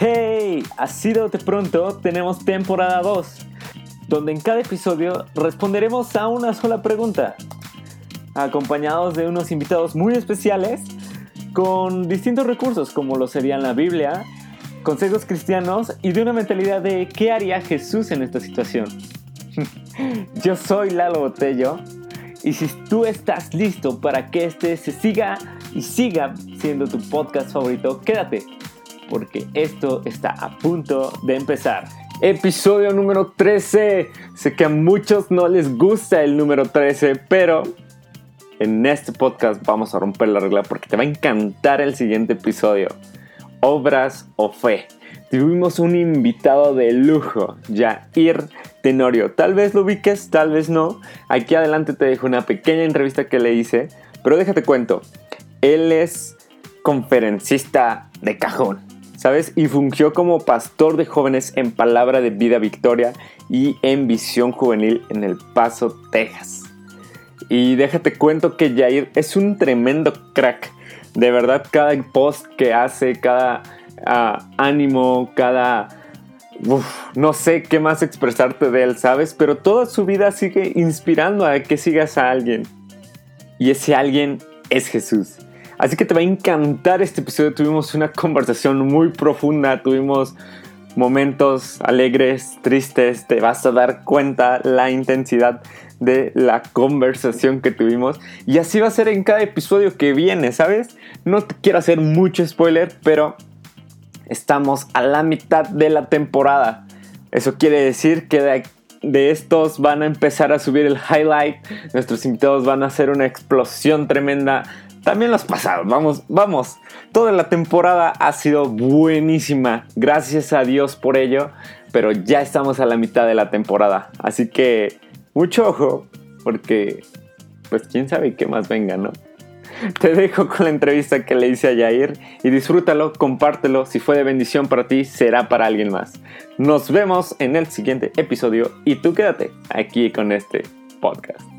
Hey, así de pronto tenemos temporada 2, donde en cada episodio responderemos a una sola pregunta, acompañados de unos invitados muy especiales con distintos recursos como lo serían la Biblia, consejos cristianos y de una mentalidad de qué haría Jesús en esta situación. Yo soy Lalo Botello y si tú estás listo para que este se siga y siga siendo tu podcast favorito, quédate porque esto está a punto de empezar. Episodio número 13. Sé que a muchos no les gusta el número 13, pero en este podcast vamos a romper la regla porque te va a encantar el siguiente episodio. Obras o fe. Tuvimos un invitado de lujo, Jair Tenorio. Tal vez lo ubiques, tal vez no. Aquí adelante te dejo una pequeña entrevista que le hice, pero déjate cuento. Él es conferencista de cajón ¿sabes? Y fungió como pastor de jóvenes en Palabra de Vida Victoria y en Visión Juvenil en El Paso, Texas. Y déjate cuento que Jair es un tremendo crack. De verdad, cada post que hace, cada ah, ánimo, cada... no sé qué más expresarte de él, ¿sabes? Pero toda su vida sigue inspirando a que sigas a alguien. Y ese alguien es Jesús. Así que te va a encantar este episodio. Tuvimos una conversación muy profunda, tuvimos momentos alegres, tristes. Te vas a dar cuenta la intensidad de la conversación que tuvimos. Y así va a ser en cada episodio que viene, ¿sabes? No te quiero hacer mucho spoiler, pero estamos a la mitad de la temporada. Eso quiere decir que de, de estos van a empezar a subir el highlight. Nuestros invitados van a hacer una explosión tremenda también los pasados, vamos, vamos. Toda la temporada ha sido buenísima. Gracias a Dios por ello. Pero ya estamos a la mitad de la temporada. Así que mucho ojo. Porque pues quién sabe qué más venga, ¿no? Te dejo con la entrevista que le hice a Jair y disfrútalo, compártelo, si fue de bendición para ti, será para alguien más. Nos vemos en el siguiente episodio y tú quédate aquí con este podcast.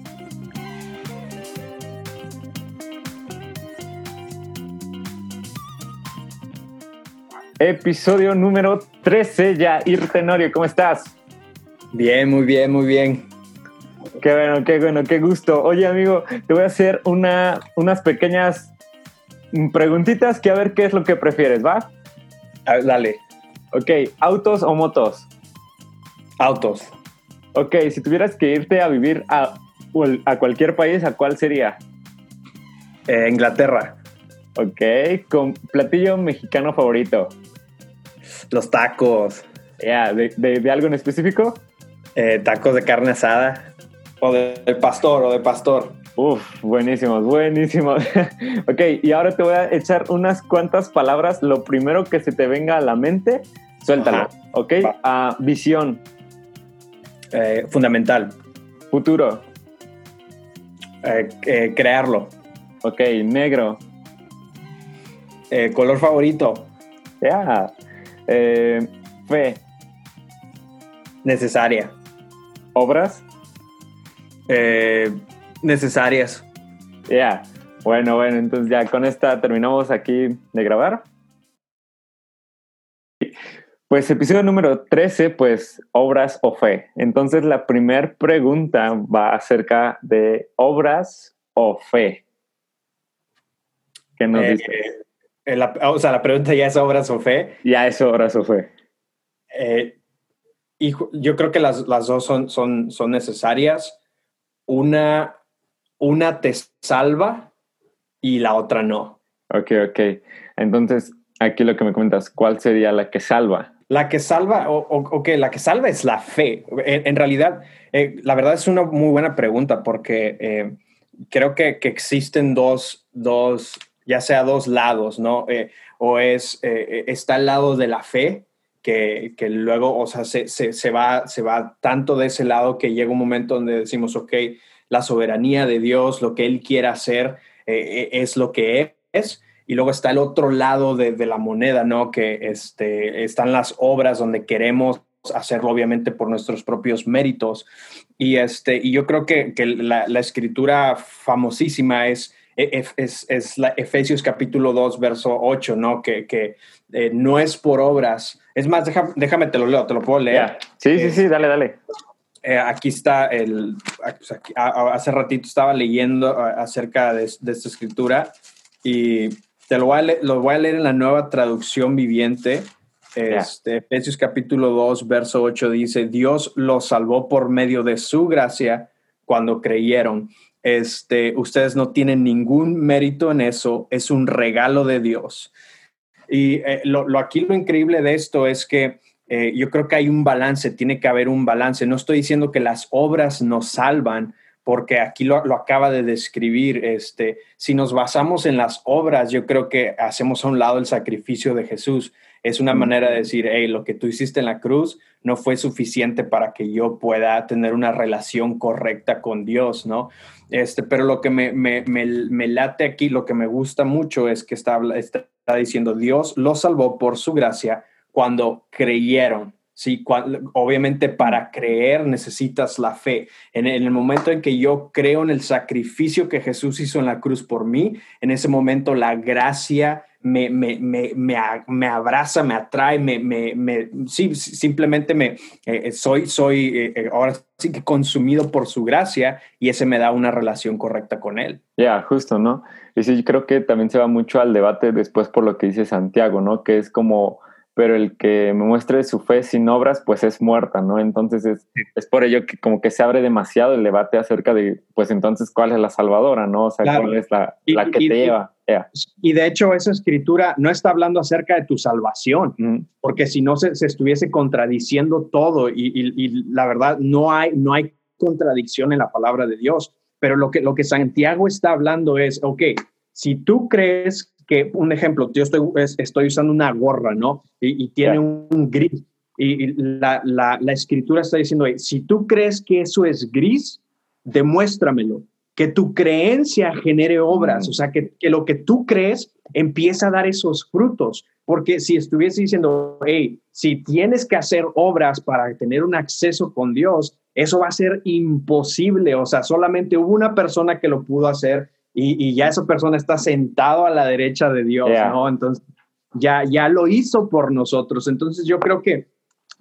Episodio número 13 ya. Tenorio, ¿cómo estás? Bien, muy bien, muy bien. Qué bueno, qué bueno, qué gusto. Oye, amigo, te voy a hacer una, unas pequeñas preguntitas que a ver qué es lo que prefieres, ¿va? dale. Ok, ¿autos o motos? Autos. Ok, si tuvieras que irte a vivir a, a cualquier país, ¿a cuál sería? Eh, Inglaterra. Ok, con platillo mexicano favorito. Los tacos. Ya, ¿de, algo en específico? Eh, tacos de carne asada. O de, pastor, o de pastor. Uf, buenísimos, buenísimos. ok, y ahora te voy a echar unas cuantas palabras. Lo primero que se te venga a la mente, suéltalo. Ok, uh, visión. Eh, fundamental. Futuro. Eh, crearlo. Ok, negro. color favorito. Ya. Eh, fe. Necesaria. ¿Obras? Eh, necesarias. Ya. Bueno, bueno, entonces ya con esta terminamos aquí de grabar. Pues episodio número 13, pues obras o fe. Entonces la primera pregunta va acerca de obras o fe. ¿Qué nos eh, dice? Eh, o sea, la pregunta ya es obras o fe. Ya es obras o fe. Eh, y yo creo que las, las dos son, son, son necesarias. Una, una te salva y la otra no. Ok, ok. Entonces, aquí lo que me comentas, ¿cuál sería la que salva? La que salva, o, ok, la que salva es la fe. En, realidad, eh, la verdad es una muy buena pregunta porque creo que, que existen dos, dos ya sea dos lados, ¿no? Eh, o es, eh, está el lado de la fe, que, que luego, o sea, se, se, va, se va tanto de ese lado que llega un momento donde decimos, ok, la soberanía de Dios, lo que Él quiere hacer eh, es lo que es. Y luego está el otro lado de, de, la moneda, ¿no? Que este, están las obras donde queremos hacerlo obviamente por nuestros propios méritos. Y, este, y yo creo que, que la, la escritura famosísima es es, es la Efesios capítulo 2, verso 8, ¿no? Que, que eh, no es por obras. Es más, déjame, déjame, te lo leo, te lo puedo leer. Sí, sí, sí, dale, dale. Eh, aquí está el, pues hace ratito estaba leyendo acerca de, esta escritura y te lo voy, a leer, lo voy a leer en la nueva traducción viviente. Este, Efesios capítulo 2, verso 8 dice, Dios los salvó por medio de su gracia cuando creyeron. Este, ustedes no tienen ningún mérito en eso, es un regalo de Dios. Y eh, lo, aquí lo increíble de esto es que eh, yo creo que hay un balance, tiene que haber un balance. No estoy diciendo que las obras nos salvan, porque aquí lo, acaba de describir. Este, si nos basamos en las obras, yo creo que hacemos a un lado el sacrificio de Jesús. Es una manera de decir, hey, lo que tú hiciste en la cruz no fue suficiente para que yo pueda tener una relación correcta con Dios, ¿no? Este, pero lo que me, me, me, late aquí, lo que me gusta mucho es que está, está diciendo, Dios lo salvó por su gracia cuando creyeron. Sí, obviamente para creer necesitas la fe. En, el momento en que yo creo en el sacrificio que Jesús hizo en la cruz por mí, en ese momento la gracia me, me, me, me abraza, me atrae, me, sí, simplemente me, eh, soy, soy eh, eh, ahora sí que consumido por su gracia y ese me da una relación correcta con él. Ya, justo, ¿no? Y sí, creo que también se va mucho al debate después por lo que dice Santiago, ¿no? Que es como pero el que me muestre su fe sin obras, pues es muerta, ¿no? Entonces es, es, por ello que como que se abre demasiado el debate acerca de, pues entonces, ¿cuál es la salvadora, ¿no? O sea, ¿cuál es la, la que te lleva? Y de hecho esa escritura no está hablando acerca de tu salvación, porque si no se, se, estuviese contradiciendo todo y, y, la verdad no hay, no hay contradicción en la palabra de Dios, pero lo que, lo que Santiago está hablando es, ok, si tú crees que, un ejemplo, yo estoy, estoy usando una gorra, ¿no? Y, tiene un gris. Y, la, la, la, escritura está diciendo, si tú crees que eso es gris, demuéstramelo. Que tu creencia genere obras, mm. o sea, que, que, lo que tú crees empieza a dar esos frutos. Porque si estuviese diciendo, hey, si tienes que hacer obras para tener un acceso con Dios, eso va a ser imposible. O sea, solamente hubo una persona que lo pudo hacer y, ya esa persona está sentado a la derecha de Dios, ¿no? Entonces, ya, ya lo hizo por nosotros. Entonces, yo creo que,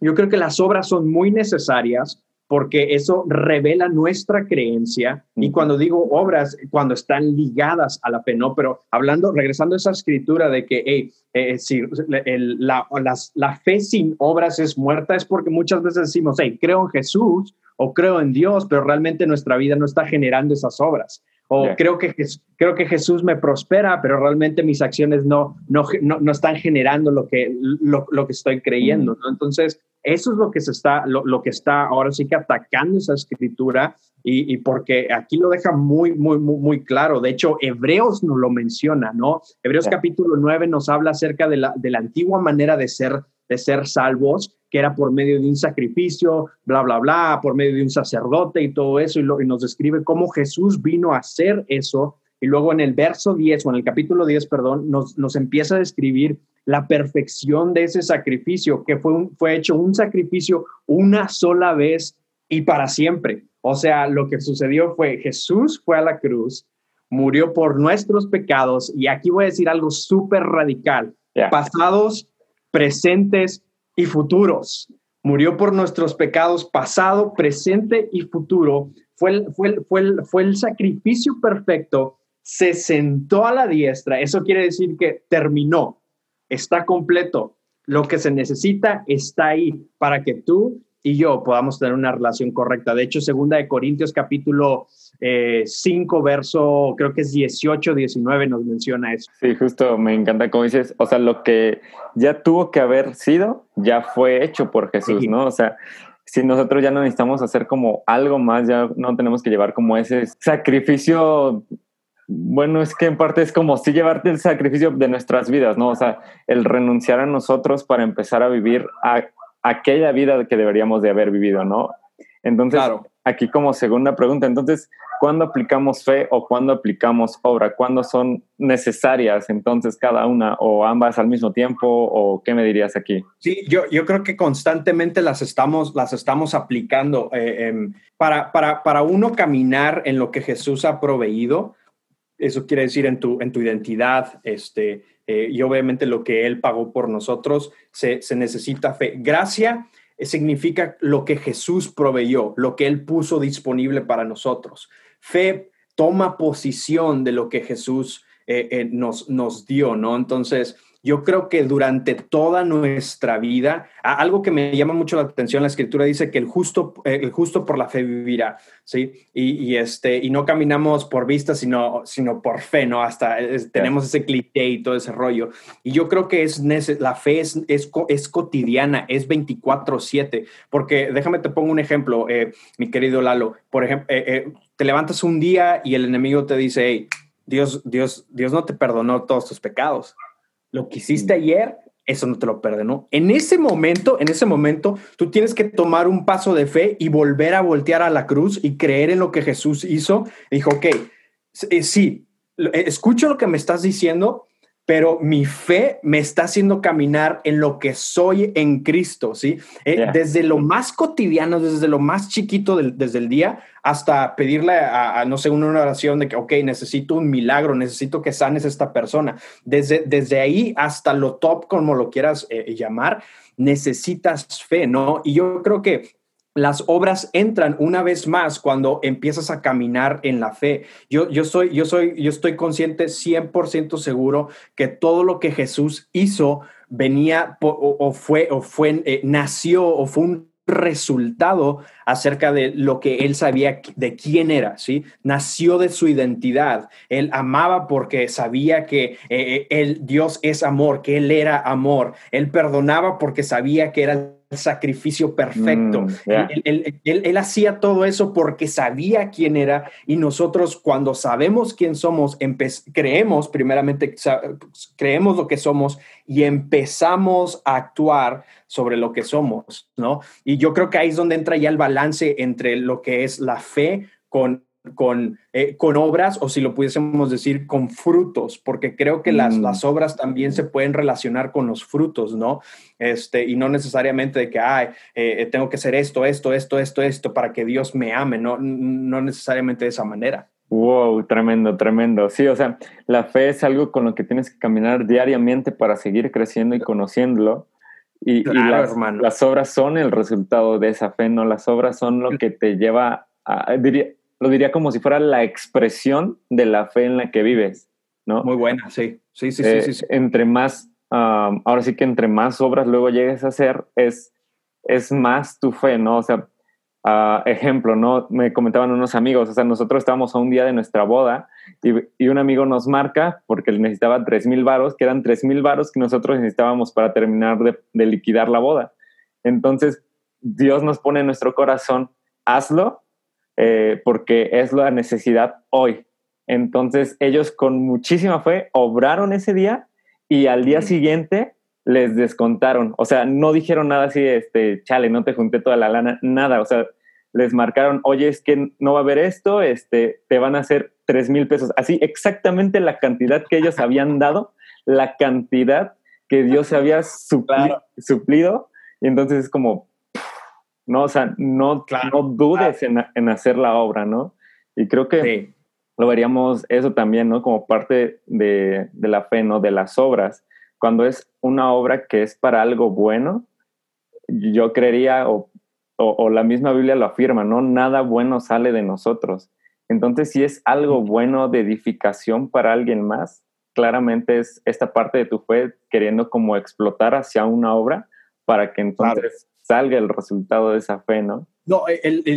yo creo que las obras son muy necesarias porque eso revela nuestra creencia. Y cuando digo obras, cuando están ligadas a la fe, ¿no? Pero hablando, regresando a esa escritura de que, hey, eh, si la, la, fe sin obras es muerta, es porque muchas veces decimos, hey, creo en Jesús o creo en Dios, pero realmente nuestra vida no está generando esas obras. O creo, que, creo que Jesús me prospera, pero realmente mis acciones no, no, no, están generando lo que, lo, lo que estoy creyendo. ¿no? Entonces, eso es lo que, se está, lo, lo, que está ahora sí que atacando esa escritura y, y, porque aquí lo deja muy, muy, muy, muy claro. De hecho, Hebreos nos lo menciona, ¿no? Hebreos capítulo 9 nos habla acerca de la, de la antigua manera de ser, de ser salvos que era por medio de un sacrificio, bla, bla, bla, por medio de un sacerdote y todo eso, y, nos describe cómo Jesús vino a hacer eso. Y luego en el verso 10, o en el capítulo 10, perdón, nos, nos empieza a describir la perfección de ese sacrificio, que fue, fue hecho un sacrificio una sola vez y para siempre. O sea, lo que sucedió fue Jesús fue a la cruz, murió por nuestros pecados, y aquí voy a decir algo súper radical, pasados, presentes y futuros. Murió por nuestros pecados pasado, presente y futuro. Fue el, fue, fue, fue el sacrificio perfecto. Se sentó a la diestra. Eso quiere decir que terminó. Está completo. Lo que se necesita está ahí para que tú y yo podamos tener una relación correcta. De hecho, segunda de Corintios capítulo 5, eh, verso, creo que es 18, 19 nos menciona eso. Sí, justo, me encanta como dices, o sea, lo que ya tuvo que haber sido, ya fue hecho por Jesús, ¿no? O sea, si nosotros ya no necesitamos hacer como algo más, ya no tenemos que llevar como ese sacrificio bueno, es que en parte es como si llevarte el sacrificio de nuestras vidas, ¿no? O sea, el renunciar a nosotros para empezar a vivir a aquella vida que deberíamos de haber vivido, ¿no? Entonces, aquí como segunda pregunta, entonces, ¿cuándo aplicamos fe o cuándo aplicamos obra? ¿Cuándo son necesarias entonces cada una o ambas al mismo tiempo o qué me dirías aquí? Sí, yo, yo creo que constantemente las estamos, las estamos aplicando. Eh, em, para, para, para uno caminar en lo que Jesús ha proveído, eso quiere decir en tu, en tu identidad, este, eh, y obviamente lo que Él pagó por nosotros, se, se necesita fe. Gracia significa lo que Jesús proveyó, lo que Él puso disponible para nosotros. Fe toma posición de lo que Jesús eh, eh, nos, nos dio, ¿no? Entonces, yo creo que durante toda nuestra vida, algo que me llama mucho la atención, la escritura dice que el justo, eh, el justo por la fe vivirá, ¿sí? Y, este, y no caminamos por vista, sino, sino por fe, ¿no? Hasta tenemos ese cliché y todo ese rollo. Y yo creo que es la fe es, es, es cotidiana, es 24/7, porque déjame te pongo un ejemplo, mi querido Lalo, por ejemplo, te levantas un día y el enemigo te dice, hey, Dios, Dios, Dios no te perdonó todos tus pecados. Lo que hiciste mm. ayer, eso no te lo perdonó. En ese momento, en ese momento, tú tienes que tomar un paso de fe y volver a voltear a la cruz y creer en lo que Jesús hizo. Dijo, ok, eh, sí, eh, escucho lo que me estás diciendo, pero mi fe me está haciendo caminar en lo que soy en Cristo, ¿sí? Eh, desde lo más cotidiano, desde lo más chiquito desde el día, hasta pedirle a, no sé, una oración de que, ok, necesito un milagro, necesito que sanes esta persona. Desde, desde ahí hasta lo top, como lo quieras eh, llamar, necesitas fe, ¿no? Y yo creo que las obras entran una vez más cuando empiezas a caminar en la fe. Yo, yo, soy, yo, soy, yo estoy consciente 100% seguro que todo lo que Jesús hizo venía o, fue, o fue, eh, nació o fue un resultado acerca de lo que él sabía de quién era, ¿sí? Nació de su identidad. Él amaba porque sabía que eh, eh, Dios es amor, que él era amor. Él perdonaba porque sabía que era sacrificio perfecto. Mm, él, hacía todo eso porque sabía quién era y nosotros cuando sabemos quién somos, creemos, primeramente, creemos lo que somos y empezamos a actuar sobre lo que somos, ¿no? Y yo creo que ahí es donde entra ya el balance entre lo que es la fe con con, eh, con obras o si lo pudiésemos decir con frutos, porque creo que las, mm. las, obras también se pueden relacionar con los frutos, ¿no? Este, y no necesariamente de que, ay, eh, tengo que hacer esto, esto, esto, esto, esto para que Dios me ame, no, no necesariamente de esa manera. Wow, tremendo, tremendo. Sí, o sea, la fe es algo con lo que tienes que caminar diariamente para seguir creciendo y conociéndolo. Y, las, las, obras son el resultado de esa fe, ¿no? Las obras son lo que te lleva a, diría, lo diría como si fuera la expresión de la fe en la que vives, ¿no? Muy buena, sí, sí, sí, sí, sí, Entre más, ahora sí que entre más obras luego llegues a hacer, es, es más tu fe, ¿no? O sea, uh, ejemplo, ¿no? Me comentaban unos amigos, o sea, nosotros estábamos a un día de nuestra boda y, y un amigo nos marca porque él necesitaba tres mil varos, que eran tres mil varos que nosotros necesitábamos para terminar de, de liquidar la boda. Entonces, Dios nos pone en nuestro corazón, hazlo eh, porque es la necesidad hoy. Entonces ellos con muchísima fe obraron ese día y al día siguiente les descontaron. O sea, no dijeron nada así, este, chale, no te junté toda la lana, nada. O sea, les marcaron, oye, es que no va a haber esto, este, te van a hacer tres mil pesos. Así exactamente la cantidad que ellos habían dado, la cantidad que Dios había suplido. Y entonces es como, ¿no? O sea, no, no dudes en, hacer la obra, ¿no? Y creo que lo veríamos eso también, ¿no? Como parte de, la fe, ¿no? De las obras. Cuando es una obra que es para algo bueno, yo creería, o, o, la misma Biblia lo afirma, ¿no? Nada bueno sale de nosotros. Entonces, si es algo bueno de edificación para alguien más, claramente es esta parte de tu fe queriendo como explotar hacia una obra para que entonces salga el resultado de esa fe, ¿no? No,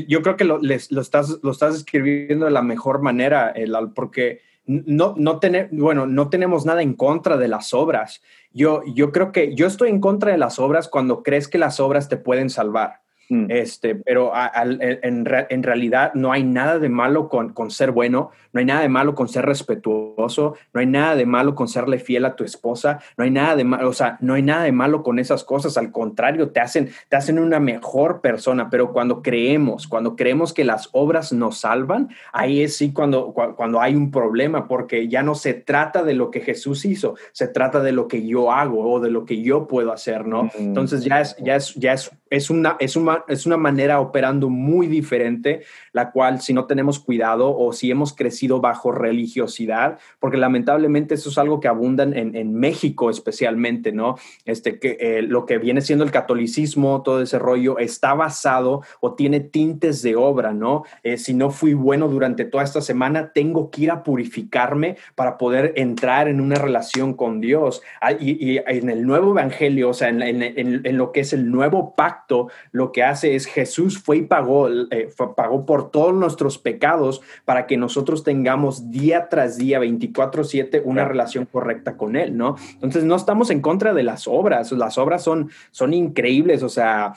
yo creo que lo, lo, estás, lo estás escribiendo de la mejor manera, el, porque no, no, bueno, no tenemos nada en contra de las obras. Yo, yo creo que yo estoy en contra de las obras cuando crees que las obras te pueden salvar. Mm. Este, pero en, realidad no hay nada de malo con, con, ser bueno, no hay nada de malo con ser respetuoso, no hay nada de malo con serle fiel a tu esposa, no hay nada de malo, o sea, no hay nada de malo con esas cosas, al contrario, te hacen, te hacen una mejor persona, pero cuando creemos, cuando creemos que las obras nos salvan, ahí es sí cuando, cuando hay un problema, porque ya no se trata de lo que Jesús hizo, se trata de lo que yo hago o de lo que yo puedo hacer, ¿no? Mm. Entonces ya es, ya es, ya es es una, es, una, es una manera operando muy diferente, la cual si no tenemos cuidado o si hemos crecido bajo religiosidad, porque lamentablemente eso es algo que abundan en, en México especialmente, ¿no? Este, que eh, lo que viene siendo el catolicismo, todo ese rollo, está basado o tiene tintes de obra, ¿no? Eh, si no fui bueno durante toda esta semana, tengo que ir a purificarme para poder entrar en una relación con Dios. Ah, y, en el nuevo evangelio, o sea, en, en, lo que es el nuevo pacto, lo que hace es Jesús fue y pagó, eh, pagó por todos nuestros pecados para que nosotros tengamos día tras día, 24/7, una relación correcta con Él, ¿no? Entonces no estamos en contra de las obras, las obras son, son increíbles, o sea,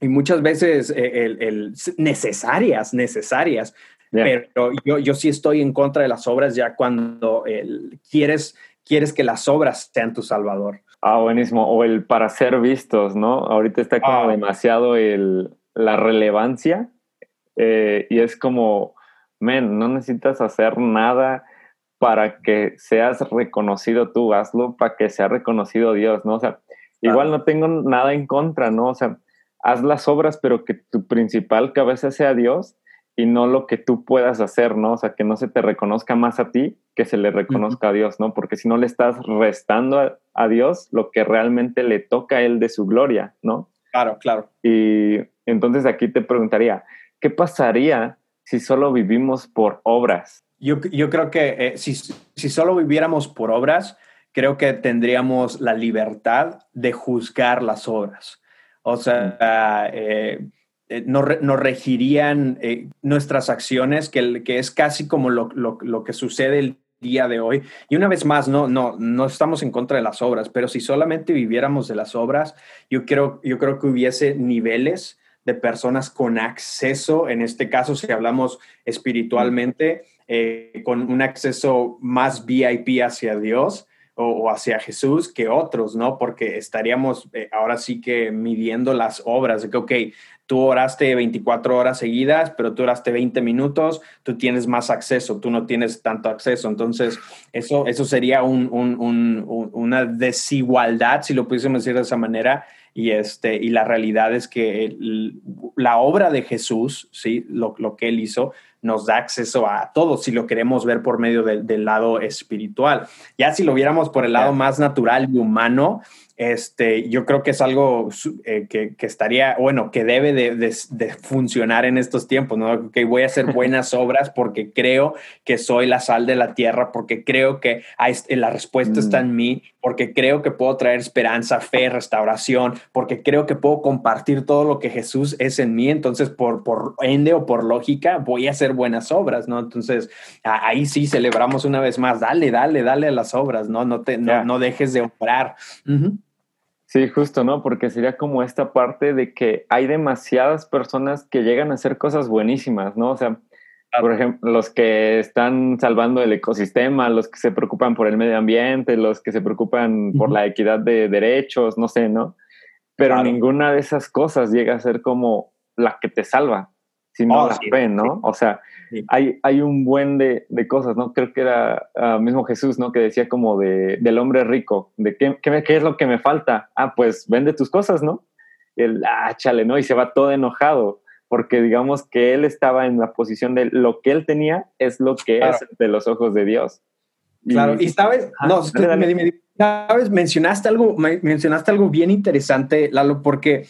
y muchas veces eh, el, necesarias, necesarias, pero yo, yo sí estoy en contra de las obras ya cuando quieres, quieres que las obras sean tu salvador. Ah, buenísimo. O el para ser vistos, ¿no? Ahorita está como ah. demasiado el, la relevancia eh, y es como, men, no necesitas hacer nada para que seas reconocido tú, hazlo para que sea reconocido Dios, ¿no? O sea, igual no tengo nada en contra, ¿no? O sea, haz las obras, pero que tu principal cabeza sea Dios y no lo que tú puedas hacer, ¿no? O sea, que no se te reconozca más a ti que se le reconozca a Dios, ¿no? Porque si no le estás restando a, Dios lo que realmente le toca a Él de su gloria, ¿no? Claro, claro. Y entonces aquí te preguntaría, ¿qué pasaría si solo vivimos por obras? Yo, yo creo que eh, si, si solo viviéramos por obras, creo que tendríamos la libertad de juzgar las obras. O sea, eh, eh, nos, regirían eh, nuestras acciones, que, que, es casi como lo, lo, que sucede el día de hoy. Y una vez más, no, no, no estamos en contra de las obras, pero si solamente viviéramos de las obras, yo creo, yo creo que hubiese niveles de personas con acceso, en este caso si hablamos espiritualmente, eh, con un acceso más VIP hacia Dios, o, hacia Jesús que otros, ¿no? Porque estaríamos ahora sí que midiendo las obras, de que, ok, tú oraste 24 horas seguidas, pero tú oraste 20 minutos, tú tienes más acceso, tú no tienes tanto acceso. Entonces, eso, eso sería una desigualdad, si lo pudiésemos decir de esa manera. Y, este, y la realidad es que la obra de Jesús, ¿sí? Lo, lo, que él hizo, nos da acceso a todo si lo queremos ver por medio del lado espiritual. Ya si lo viéramos por el lado más natural y humano, este, yo creo que es algo eh, que, estaría, bueno, que debe de, funcionar en estos tiempos, ¿no? Que voy a hacer buenas obras porque creo que soy la sal de la tierra, porque creo que hay, la respuesta está en mí, porque creo que puedo traer esperanza, fe, restauración, porque creo que puedo compartir todo lo que Jesús es en mí, entonces por, por ende o por lógica voy a hacer buenas obras, ¿no? Entonces ahí sí celebramos una vez más, dale, dale, dale a las obras, ¿no? No, te, no, dejes de orar. Sí, justo, ¿no? Porque sería como esta parte de que hay demasiadas personas que llegan a hacer cosas buenísimas, ¿no? O sea, por ejemplo, los que están salvando el ecosistema, los que se preocupan por el medio ambiente, los que se preocupan por la equidad de derechos, no sé, ¿no? Pero ninguna de esas cosas llega a ser como la que te salva, sino oh, la fe, ¿no? O sea, hay, hay un buen de, de, cosas, ¿no? Creo que era uh, mismo Jesús, ¿no? Que decía como de, del hombre rico, de qué, qué, qué, es lo que me falta. Ah, pues vende tus cosas, ¿no? El, ah, chale, ¿no? Y se va todo enojado, porque digamos que él estaba en la posición de lo que él tenía es lo que es de los ojos de Dios. claro, y sabes, no, dime, dime, sabes, mencionaste algo, mencionaste algo bien interesante, Lalo, porque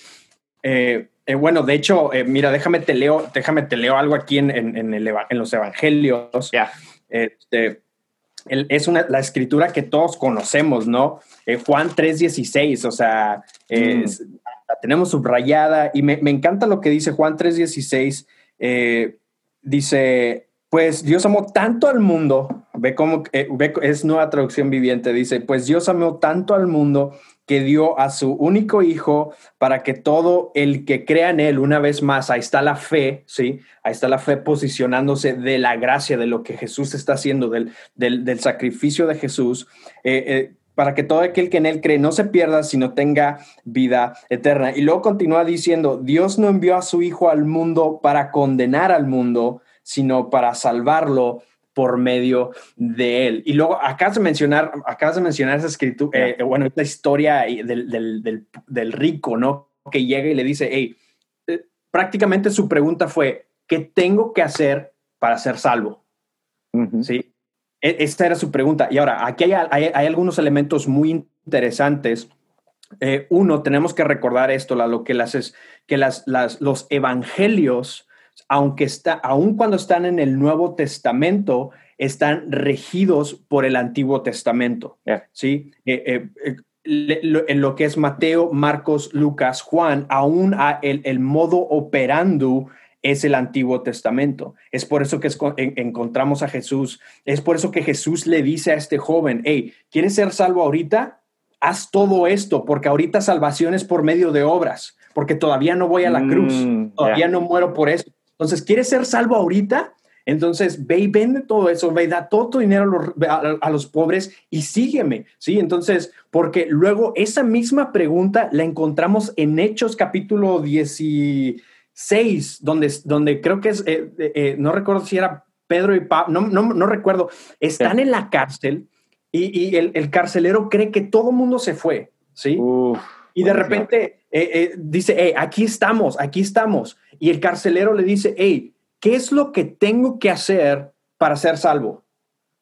eh, eh, bueno, de hecho, eh, mira, déjame te leo, déjame te leo algo aquí en, en, el, en los evangelios. Este, es una, la escritura que todos conocemos, ¿no? Eh, Juan 3.16, o sea, mm. la tenemos subrayada y me, me, encanta lo que dice Juan 3.16. dice, pues Dios amó tanto al mundo, ve cómo ve, es nueva traducción viviente, dice, pues Dios amó tanto al mundo que dio a su único hijo para que todo el que crea en él, una vez más, ahí está la fe, ¿sí? Ahí está la fe posicionándose de la gracia, de lo que Jesús está haciendo, del, del, sacrificio de Jesús, eh, eh, para que todo aquel que en él cree no se pierda, sino tenga vida eterna. Y luego continúa diciendo, Dios no envió a su hijo al mundo para condenar al mundo, sino para salvarlo por medio de él. Y luego acabas de mencionar, acabas de mencionar esa escritura, eh, bueno, esta historia del, del, del, rico, ¿no? que llega y le dice, hey, eh, prácticamente su pregunta fue, ¿qué tengo que hacer para ser salvo? Sí, e, esta era su pregunta. Y ahora, aquí hay, algunos elementos muy interesantes. Eh, uno, tenemos que recordar esto, lo que, las, es, que las, los evangelios, aunque está, aun cuando están en el Nuevo Testamento, están regidos por el Antiguo Testamento. ¿sí? Eh, en lo que es Mateo, Marcos, Lucas, Juan, aún el, el, modo operando es el Antiguo Testamento. Es por eso que encontramos a Jesús. Es por eso que Jesús le dice a este joven, hey, ¿quieres ser salvo ahorita? Haz todo esto, porque ahorita salvación es por medio de obras, porque todavía no voy a la cruz, mm, todavía no muero por eso. Entonces, ¿quieres ser salvo ahorita? Entonces, ve y vende todo eso, ve y da todo tu dinero a los, pobres y sígueme, ¿sí? Entonces, porque luego esa misma pregunta la encontramos en Hechos capítulo 16, donde, donde creo que es, eh, eh, no recuerdo si era Pedro y Pablo, no, no, recuerdo, están en la cárcel y, el, carcelero cree que todo el mundo se fue, ¿sí? Y de repente eh, dice, hey, aquí estamos, aquí estamos. Y el carcelero le dice, hey, ¿qué es lo que tengo que hacer para ser salvo?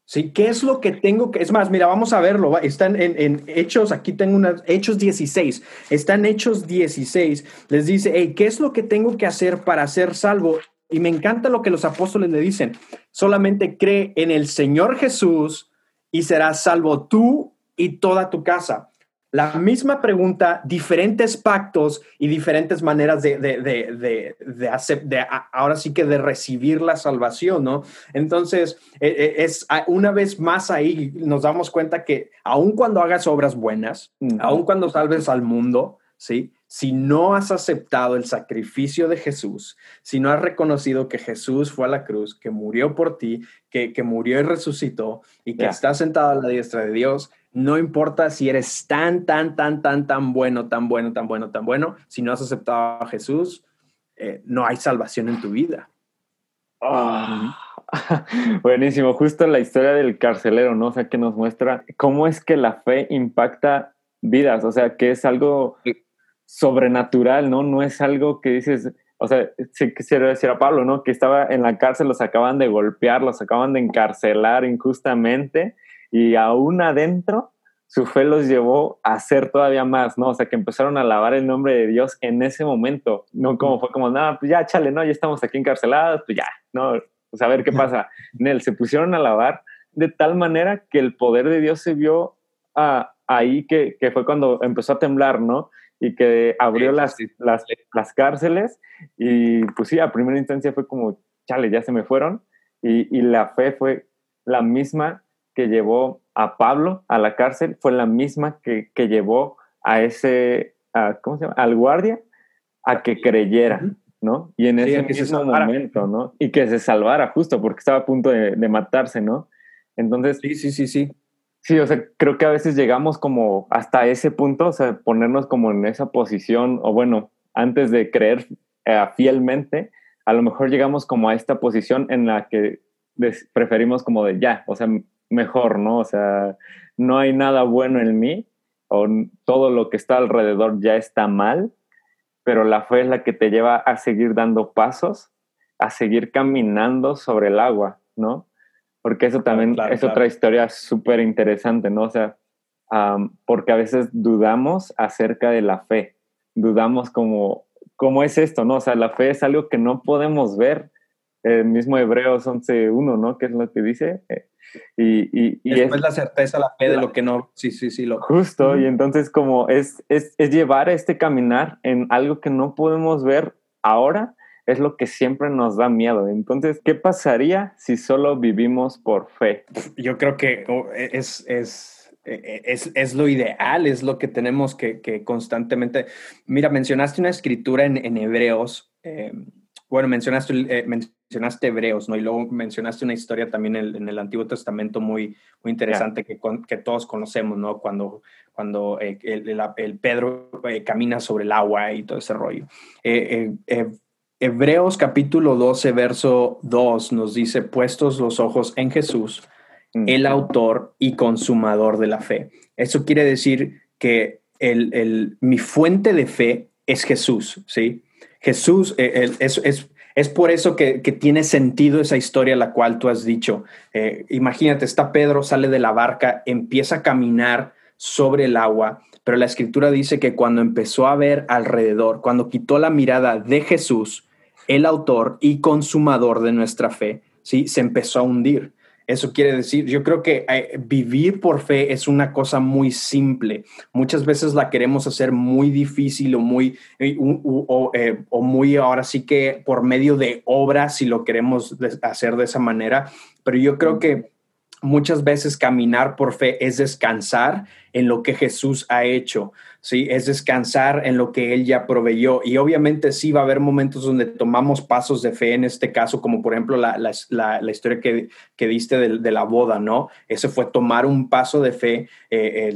¿Sí? ¿Qué es lo que tengo que...? Es más, mira, vamos a verlo. Están en, Hechos, aquí tengo unas... Hechos 16. Están Hechos 16. Les dice, hey, ¿qué es lo que tengo que hacer para ser salvo? Y me encanta lo que los apóstoles le dicen. Solamente cree en el Señor Jesús y serás salvo tú y toda tu casa la misma pregunta, diferentes pactos y diferentes maneras de, de, de, de, ahora sí que de recibir la salvación, ¿no? Entonces, e, e, es una vez más ahí nos damos cuenta que aun cuando hagas obras buenas, aun cuando salves al mundo, ¿sí? Si no has aceptado el sacrificio de Jesús, si no has reconocido que Jesús fue a la cruz, que murió por ti, que, que murió y resucitó y que está sentado a la diestra de Dios, no importa si eres tan, tan, tan, tan, tan bueno, tan bueno, tan bueno, tan bueno, si no has aceptado a Jesús, eh, no hay salvación en tu vida. Ah, buenísimo, justo la historia del carcelero, ¿no? O sea, que nos muestra cómo es que la fe impacta vidas, o sea, que es algo sobrenatural, ¿no? No es algo que dices, o sea, sí quisiera decir a Pablo, ¿no? Que estaba en la cárcel, los acaban de golpear, los acaban de encarcelar injustamente y aún adentro su fe los llevó a hacer todavía más, ¿no? O sea, que empezaron a alabar el nombre de Dios en ese momento, no como fue como, nada, pues ya, chale, ¿no? Ya estamos aquí encarcelados, pues ya, ¿no? Pues a ver qué pasa. Nel, se pusieron a alabar de tal manera que el poder de Dios se vio ah, ahí, que, que, fue cuando empezó a temblar, ¿no? Y que abrió las, las, las cárceles y pues sí, a primera instancia fue como, chale, ya se me fueron. Y, y la fe fue la misma que llevó a Pablo a la cárcel fue la misma que, que llevó a ese, ¿cómo se llama? Al guardia a que creyera, ¿no? Y en ese mismo momento, ¿no? Y que se salvara justo porque estaba a punto de, de, matarse, ¿no? Entonces... Sí, sí, sí, sí. Sí, o sea, creo que a veces llegamos como hasta ese punto, o sea, ponernos como en esa posición, o bueno, antes de creer eh, fielmente, a lo mejor llegamos como a esta posición en la que preferimos como de ya, o sea, mejor, ¿no? O sea, no hay nada bueno en mí o todo lo que está alrededor ya está mal, pero la fe es la que te lleva a seguir dando pasos, a seguir caminando sobre el agua, ¿no? Porque eso también es otra historia súper interesante, ¿no? O sea, porque a veces dudamos acerca de la fe, dudamos como, ¿cómo es esto, no? O sea, la fe es algo que no podemos ver. El mismo Hebreos 11.1, ¿no? ¿Qué es lo que dice? Eh, y, y, es la certeza, la fe de lo que no, sí, sí, sí. Lo... Justo, y entonces como es, es, es llevar este caminar en algo que no podemos ver ahora, es lo que siempre nos da miedo. Entonces, ¿qué pasaría si solo vivimos por fe? Yo creo que e, es, es, e, e, es, es lo ideal, es lo que tenemos que, que constantemente... Mira, mencionaste una escritura en, en Hebreos. Eh, bueno, mencionaste, eh, mencionaste Hebreos, ¿no? Y luego mencionaste una historia también en, el Antiguo Testamento muy, muy interesante que, que, todos conocemos, ¿no? Cuando, cuando eh, el, Pedro eh, camina sobre el agua y todo ese rollo. Hebreos capítulo 12, verso 2 nos dice, puestos los ojos en Jesús, el autor y consumador de la fe. Eso quiere decir que el, mi fuente de fe es Jesús, ¿sí? Jesús es, es, es, por eso que, tiene sentido esa historia la cual tú has dicho. imagínate, está Pedro, sale de la barca, empieza a caminar sobre el agua, pero la escritura dice que cuando empezó a ver alrededor, cuando quitó la mirada de Jesús, el autor y consumador de nuestra fe, ¿sí? se empezó a hundir. Eso quiere decir, yo creo que eh, vivir por fe es una cosa muy simple. Muchas veces la queremos hacer muy difícil o muy, eh, eh, o, muy ahora sí que por medio de obras, si lo queremos hacer de esa manera. Pero yo creo que muchas veces caminar por fe es descansar en lo que Jesús ha hecho, ¿sí? Es descansar en lo que Él ya proveyó. Y obviamente sí va a haber momentos donde tomamos pasos de fe en este caso, como por ejemplo la, historia que, que diste de, la boda, ¿no? Ese fue tomar un paso de fe eh,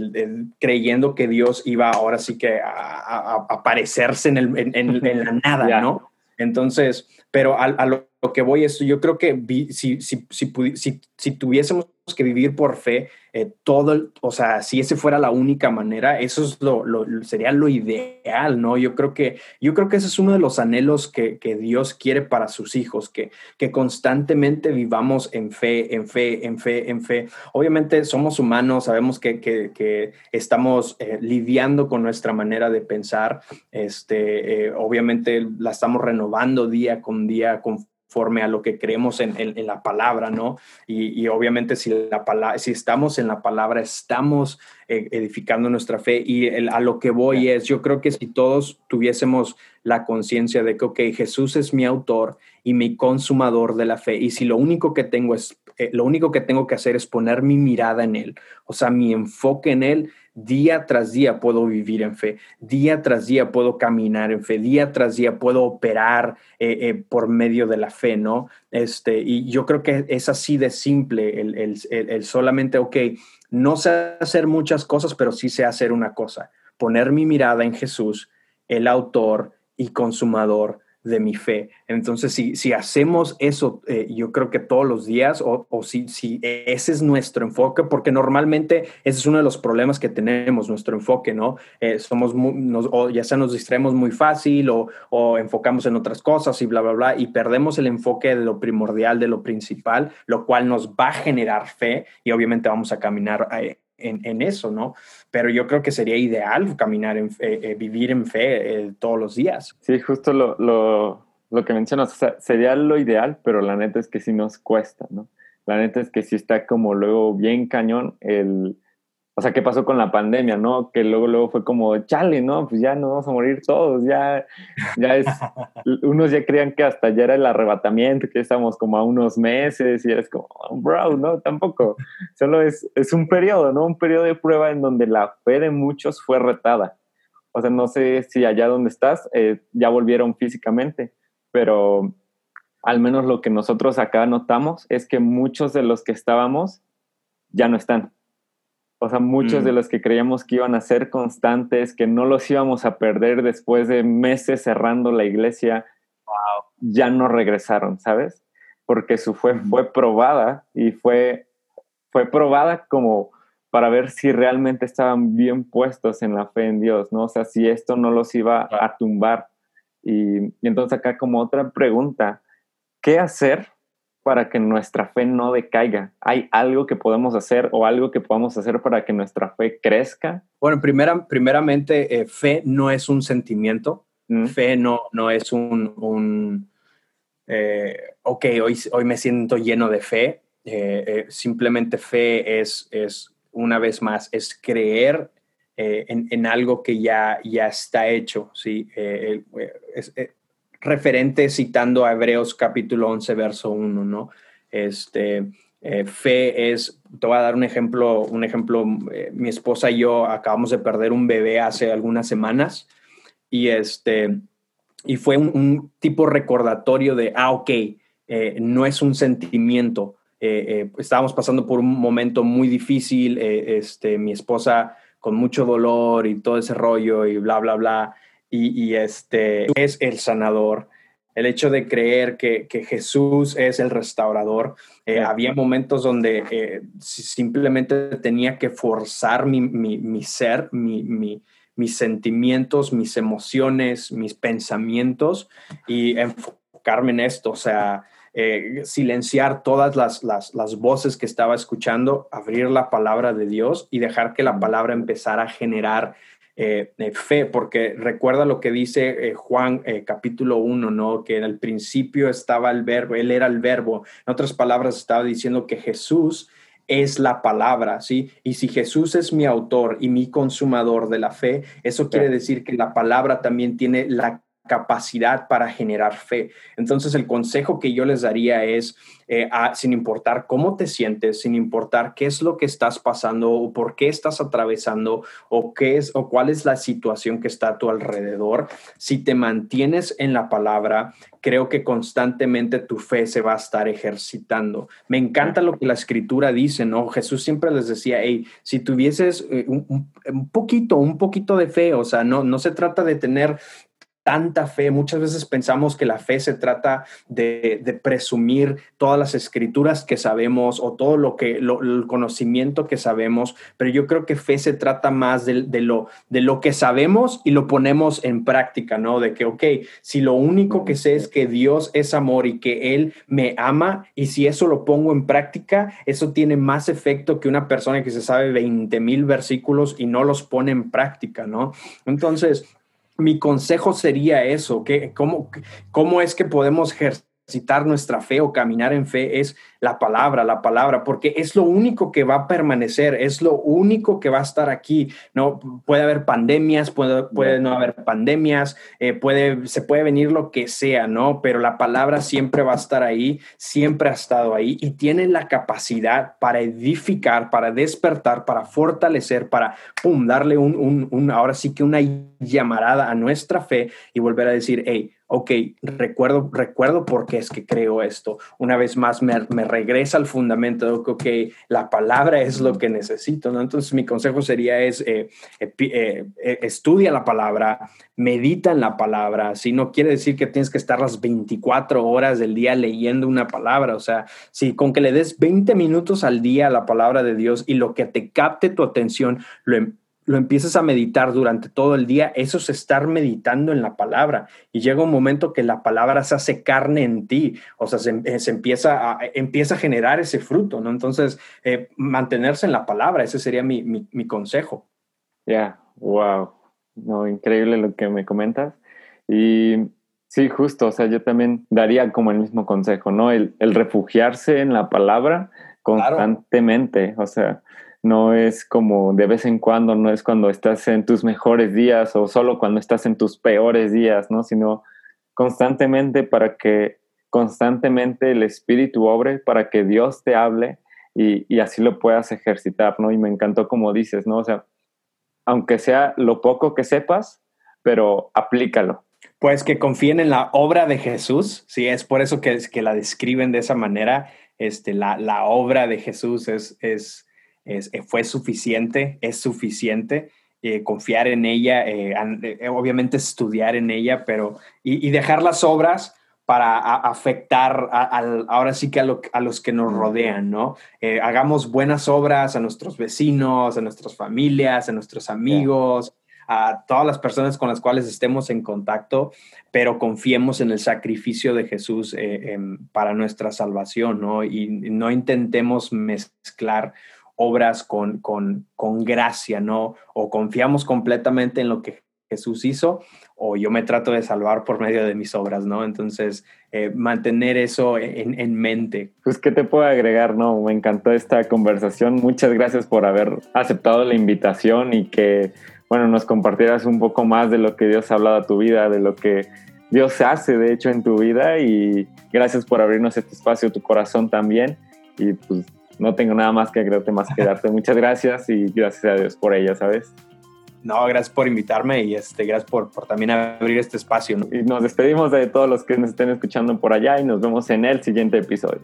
creyendo que Dios iba ahora sí que a, aparecerse en, en, la nada, ¿no? Entonces, pero a, lo que voy es, yo creo que si, si, si, si, tuviésemos que vivir por fe, eh, todo, o sea, si ese fuera la única manera, eso es lo, sería lo ideal, ¿no? Yo creo que, yo creo que ese es uno de los anhelos que, que Dios quiere para sus hijos, que, que constantemente vivamos en fe, en fe, en fe, en fe. Obviamente somos humanos, sabemos que, que estamos eh, lidiando con nuestra manera de pensar, este, eh, obviamente la estamos renovando día con día, con conforme a lo que creemos en, en, la palabra, ¿no? Y, y, obviamente si, la palabra, si estamos en la palabra, estamos eh, edificando nuestra fe. Y a lo que voy es, yo creo que si todos tuviésemos la conciencia de que, ok, Jesús es mi autor y mi consumador de la fe, y si lo único que tengo es, eh, lo único que tengo que hacer es poner mi mirada en Él, o sea, mi enfoque en Él, día tras día puedo vivir en fe, día tras día puedo caminar en fe, día tras día puedo operar eh, eh, por medio de la fe, ¿no? Este, y yo creo que es así de simple el, el, el, solamente, ok, no sé hacer muchas cosas, pero sí sé hacer una cosa, poner mi mirada en Jesús, el autor y consumador de mi fe. Entonces, si, si hacemos eso, eh, yo creo que todos los días, o, o si, si, ese es nuestro enfoque, porque normalmente ese es uno de los problemas que tenemos, nuestro enfoque, ¿no? Eh, somos, o ya sea nos distraemos muy fácil o, o, enfocamos en otras cosas y bla, bla, bla, y perdemos el enfoque de lo primordial, de lo principal, lo cual nos va a generar fe y obviamente vamos a caminar eh, en, eso, ¿no? pero yo creo que sería ideal caminar, en eh, vivir en fe eh, todos los días. Sí, justo lo, lo, lo que mencionas, o sea, sería lo ideal, pero la neta es que sí nos cuesta, ¿no? La neta es que sí está como luego bien cañón el o sea, ¿qué pasó con la pandemia, no? Que luego, luego fue como, chale, ¿no? Pues ya nos vamos a morir todos, ya, ya es, unos ya creían que hasta ya era el arrebatamiento, que estamos como a unos meses y eres como, bro, no, tampoco. Solo es, es un periodo, ¿no? Un periodo de prueba en donde la fe de muchos fue retada. O sea, no sé si allá donde estás eh, ya volvieron físicamente, pero al menos lo que nosotros acá notamos es que muchos de los que estábamos ya no están o sea, muchos de mm. los que creíamos que iban a ser constantes, que no los íbamos a perder después de meses cerrando la iglesia, ya no regresaron, ¿sabes? Porque su fe fue probada y fue, fue probada como para ver si realmente estaban bien puestos en la fe en Dios, ¿no? O sea, si esto no los iba a tumbar. Y, y entonces acá como otra pregunta, ¿qué hacer para que nuestra fe no decaiga? ¿Hay algo que podemos hacer o algo que podamos hacer para que nuestra fe crezca? Bueno, primera, primeramente, eh, fe no es un sentimiento. Mm. Fe no, no es un, un eh, ok, hoy, hoy me siento lleno de fe. Eh, simplemente fe es, es, una vez más, es creer en, en, algo que ya, ya está hecho. ¿sí? Es, referente citando a Hebreos capítulo 11, verso 1, ¿no? Este, eh, fe es, te voy a dar un ejemplo, un ejemplo, eh, mi esposa y yo acabamos de perder un bebé hace algunas semanas y este, y fue un, tipo recordatorio de, ah, ok, eh, no es un sentimiento, estábamos pasando por un momento muy difícil, este, mi esposa con mucho dolor y todo ese rollo y bla, bla, bla, y, este es el sanador. El hecho de creer que, Jesús es el restaurador. Eh, había momentos donde eh, simplemente tenía que forzar mi, mi, ser, mi, mis sentimientos, mis emociones, mis pensamientos y enfocarme en esto, o sea, eh, silenciar todas las, las, voces que estaba escuchando, abrir la palabra de Dios y dejar que la palabra empezara a generar eh, fe, porque recuerda lo que dice eh, Juan capítulo 1, ¿no? Que en el principio estaba el verbo, él era el verbo. En otras palabras, estaba diciendo que Jesús es la palabra, ¿sí? Y si Jesús es mi autor y mi consumador de la fe, eso quiere decir que la palabra también tiene la capacidad para generar fe. Entonces el consejo que yo les daría es, eh, sin importar cómo te sientes, sin importar qué es lo que estás pasando o por qué estás atravesando o qué es o cuál es la situación que está a tu alrededor, si te mantienes en la palabra, creo que constantemente tu fe se va a estar ejercitando. Me encanta lo que la escritura dice, ¿no? Jesús siempre les decía, hey, si tuvieses eh, un, un, poquito, un poquito de fe, o sea, no, no se trata de tener tanta fe. Muchas veces pensamos que la fe se trata de, presumir todas las escrituras que sabemos o todo lo que el conocimiento que sabemos, pero yo creo que fe se trata más de, lo, de lo que sabemos y lo ponemos en práctica, ¿no? De que, ok, si lo único que sé es que Dios es amor y que Él me ama y si eso lo pongo en práctica, eso tiene más efecto que una persona que se sabe 20 mil versículos y no los pone en práctica, ¿no? Entonces, mi consejo sería eso, que cómo, cómo es que podemos ejercer citar nuestra fe o caminar en fe es la palabra, la palabra, porque es lo único que va a permanecer, es lo único que va a estar aquí. No puede haber pandemias, puede, puede no haber pandemias, eh, puede, se puede venir lo que sea, ¿no? Pero la palabra siempre va a estar ahí, siempre ha estado ahí y tiene la capacidad para edificar, para despertar, para fortalecer, para, pum, darle un, un, un ahora sí que una llamarada a nuestra fe y volver a decir, hey, ok, recuerdo, recuerdo por qué es que creo esto. Una vez más me, regresa al fundamento de que, la palabra es lo que necesito, ¿no? Entonces mi consejo sería es, eh, eh, eh, estudia la palabra, medita en la palabra, si no quiere decir que tienes que estar las 24 horas del día leyendo una palabra, o sea, si con que le des 20 minutos al día a la palabra de Dios y lo que te capte tu atención, lo, em, lo empiezas a meditar durante todo el día, eso es estar meditando en la palabra. Y llega un momento que la palabra se hace carne en ti, o sea, se, eh, empieza, a, empieza a generar ese fruto, ¿no? Entonces, eh, mantenerse en la palabra, ese sería mi, mi, consejo. Ya, wow, no, increíble lo que me comentas. Y sí, justo, o sea, yo también daría como el mismo consejo, ¿no? El, el refugiarse en la palabra constantemente, o sea no es como de vez en cuando, no es cuando estás en tus mejores días o solo cuando estás en tus peores días, ¿no? Sino constantemente para que constantemente el Espíritu obre, para que Dios te hable y, así lo puedas ejercitar, ¿no? Y me encantó como dices, ¿no? O sea, aunque sea lo poco que sepas, pero aplícalo. Pues que confíen en la obra de Jesús, sí, es por eso que, que la describen de esa manera, este, la, la obra de Jesús es, es eh, fue suficiente, es suficiente. Eh, confiar en ella, eh, obviamente estudiar en ella, pero y, dejar las obras para afectar ahora sí que a, los que nos rodean, ¿no? hagamos buenas obras a nuestros vecinos, a nuestras familias, a nuestros amigos, a todas las personas con las cuales estemos en contacto, pero confiemos en el sacrificio de Jesús para nuestra salvación, ¿no? Y no intentemos mezclar obras con, con, con gracia, ¿no? O confiamos completamente en lo que Jesús hizo, o yo me trato de salvar por medio de mis obras, ¿no? Entonces, eh, mantener eso en, en, mente. Pues, ¿qué te puedo agregar? No, me encantó esta conversación. Muchas gracias por haber aceptado la invitación y que, bueno, nos compartieras un poco más de lo que Dios ha hablado a tu vida, de lo que Dios hace, de hecho, en tu vida. Y gracias por abrirnos este espacio, tu corazón también. Y pues no tengo nada más que agregarte más que darte muchas gracias y gracias a Dios por ella, ¿sabes? No, gracias por invitarme y este, gracias por, por también abrir este espacio. Y nos despedimos de todos los que nos estén escuchando por allá y nos vemos en el siguiente episodio.